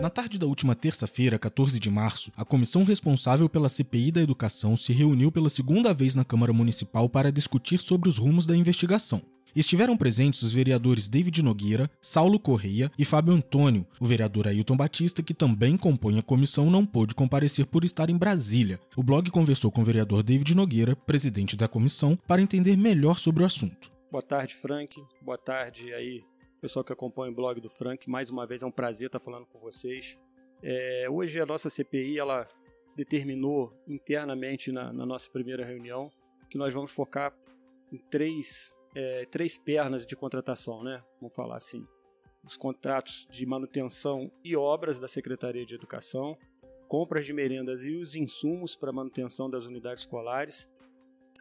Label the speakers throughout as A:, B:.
A: Na tarde da última terça-feira, 14 de março, a comissão responsável pela CPI da Educação se reuniu pela segunda vez na Câmara Municipal para discutir sobre os rumos da investigação. Estiveram presentes os vereadores David Nogueira, Saulo Correia e Fábio Antônio. O vereador Ailton Batista, que também compõe a comissão, não pôde comparecer por estar em Brasília. O blog conversou com o vereador David Nogueira, presidente da comissão, para entender melhor sobre o assunto.
B: Boa tarde, Frank. Boa tarde aí, pessoal que acompanha o blog do Frank. Mais uma vez é um prazer estar falando com vocês. É, hoje a nossa CPI ela determinou internamente na, na nossa primeira reunião que nós vamos focar em três é, três pernas de contratação, né? Vamos falar assim. Os contratos de manutenção e obras da Secretaria de Educação, compras de merendas e os insumos para manutenção das unidades escolares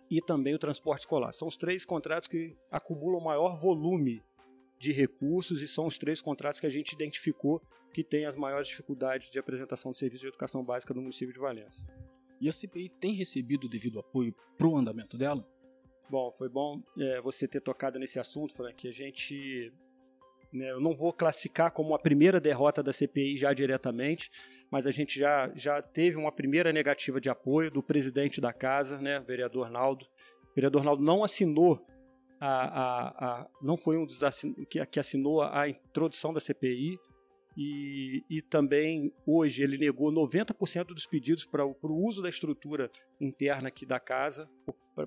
B: e também o transporte escolar. São os três contratos que acumulam maior volume de recursos e são os três contratos que a gente identificou que têm as maiores dificuldades de apresentação de serviço de educação básica no município de Valença.
C: E a CPI tem recebido o devido apoio para o andamento dela?
B: Bom, foi bom é, você ter tocado nesse assunto, Frank. A gente. Né, eu não vou classificar como a primeira derrota da CPI já diretamente, mas a gente já, já teve uma primeira negativa de apoio do presidente da casa, né, vereador Naldo. O vereador Naldo não assinou a, a, a, não foi um dos que, que assinou a introdução da CPI e, e também hoje ele negou 90% dos pedidos para o uso da estrutura interna aqui da casa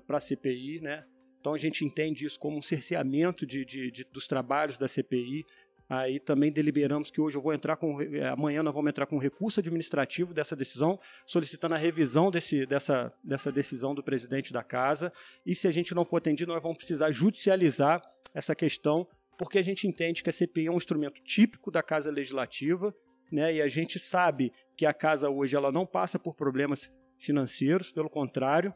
B: para a CPI, né? Então a gente entende isso como um cerceamento de, de, de, dos trabalhos da CPI. Aí também deliberamos que hoje eu vou entrar com. Eh, amanhã nós vamos entrar com recurso administrativo dessa decisão, solicitando a revisão desse, dessa, dessa decisão do presidente da casa. E se a gente não for atendido, nós vamos precisar judicializar essa questão, porque a gente entende que a CPI é um instrumento típico da Casa Legislativa, né? E a gente sabe que a casa hoje ela não passa por problemas financeiros, pelo contrário,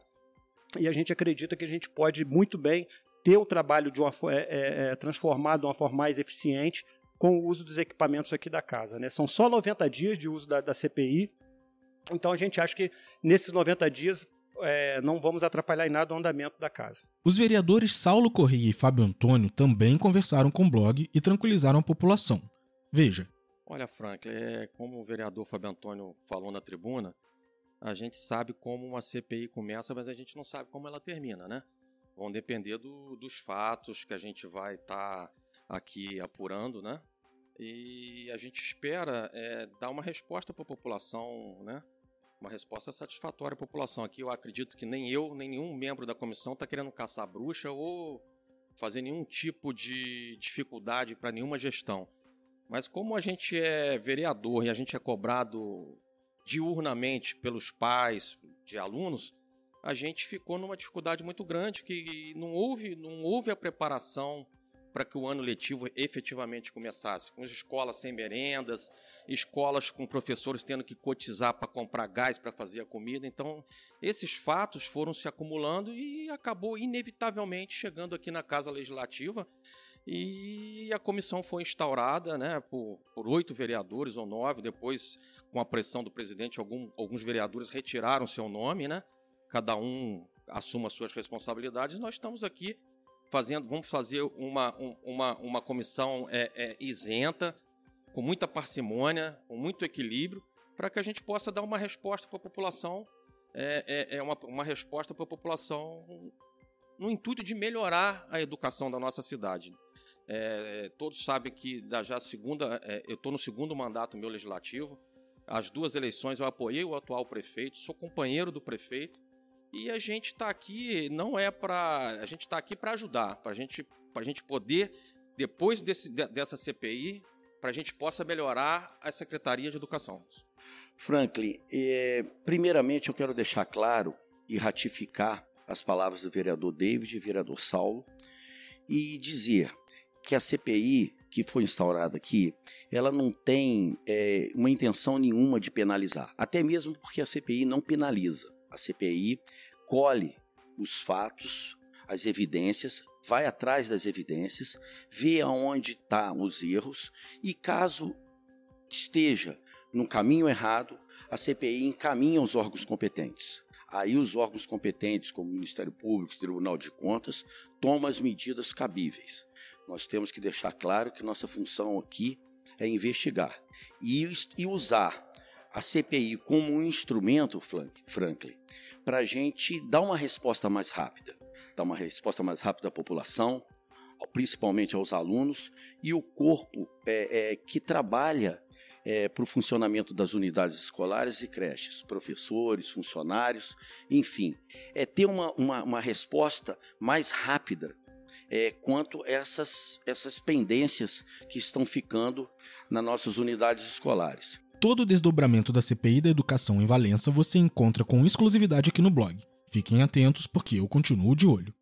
B: e a gente acredita que a gente pode muito bem ter o trabalho de uma, é, é, transformado de uma forma mais eficiente com o uso dos equipamentos aqui da casa. Né? São só 90 dias de uso da, da CPI, então a gente acha que nesses 90 dias é, não vamos atrapalhar em nada o andamento da casa.
A: Os vereadores Saulo Corrêa e Fábio Antônio também conversaram com o blog e tranquilizaram a população. Veja.
D: Olha, Frank, é, como o vereador Fábio Antônio falou na tribuna, a gente sabe como uma CPI começa, mas a gente não sabe como ela termina, né? Vão depender do, dos fatos que a gente vai estar tá aqui apurando, né? E a gente espera é, dar uma resposta para a população, né? Uma resposta satisfatória à população. Aqui eu acredito que nem eu, nem nenhum membro da comissão está querendo caçar bruxa ou fazer nenhum tipo de dificuldade para nenhuma gestão. Mas como a gente é vereador e a gente é cobrado diurnamente pelos pais de alunos, a gente ficou numa dificuldade muito grande que não houve, não houve a preparação para que o ano letivo efetivamente começasse, com as escolas sem merendas, escolas com professores tendo que cotizar para comprar gás para fazer a comida. Então, esses fatos foram se acumulando e acabou inevitavelmente chegando aqui na Casa Legislativa e a comissão foi instaurada né, por, oito vereadores ou nove. Depois, com a pressão do presidente, algum, alguns vereadores retiraram seu nome, né? Cada um assuma suas responsabilidades. Nós estamos aqui fazendo, vamos fazer uma, uma, uma comissão é, é, isenta, com muita parcimônia, com muito equilíbrio, para que a gente possa dar uma resposta para a população, é, é, é uma, uma resposta para a população no intuito de melhorar a educação da nossa cidade. É, todos sabem que da já segunda, é, eu estou no segundo mandato meu legislativo. As duas eleições eu apoiei o atual prefeito, sou companheiro do prefeito e a gente está aqui não é para a gente está aqui para ajudar, para gente, a gente poder depois desse, dessa CPI para a gente possa melhorar a Secretaria de Educação.
E: Franklin, é, primeiramente eu quero deixar claro e ratificar as palavras do vereador David e vereador Saulo e dizer que a CPI que foi instaurada aqui, ela não tem é, uma intenção nenhuma de penalizar, até mesmo porque a CPI não penaliza. A CPI colhe os fatos, as evidências, vai atrás das evidências, vê aonde estão tá os erros e caso esteja no caminho errado, a CPI encaminha os órgãos competentes. Aí os órgãos competentes, como o Ministério Público e Tribunal de Contas, tomam as medidas cabíveis. Nós temos que deixar claro que nossa função aqui é investigar. e, e usar a CPI como um instrumento, Franklin, para a gente dar uma resposta mais rápida, dar uma resposta mais rápida à população, principalmente aos alunos, e o corpo é, é, que trabalha é, para o funcionamento das unidades escolares e creches, professores, funcionários, enfim, é ter uma, uma, uma resposta mais rápida é, quanto essas, essas pendências que estão ficando nas nossas unidades escolares.
A: Todo o desdobramento da CPI da educação em Valença você encontra com exclusividade aqui no blog. Fiquem atentos porque eu continuo de olho.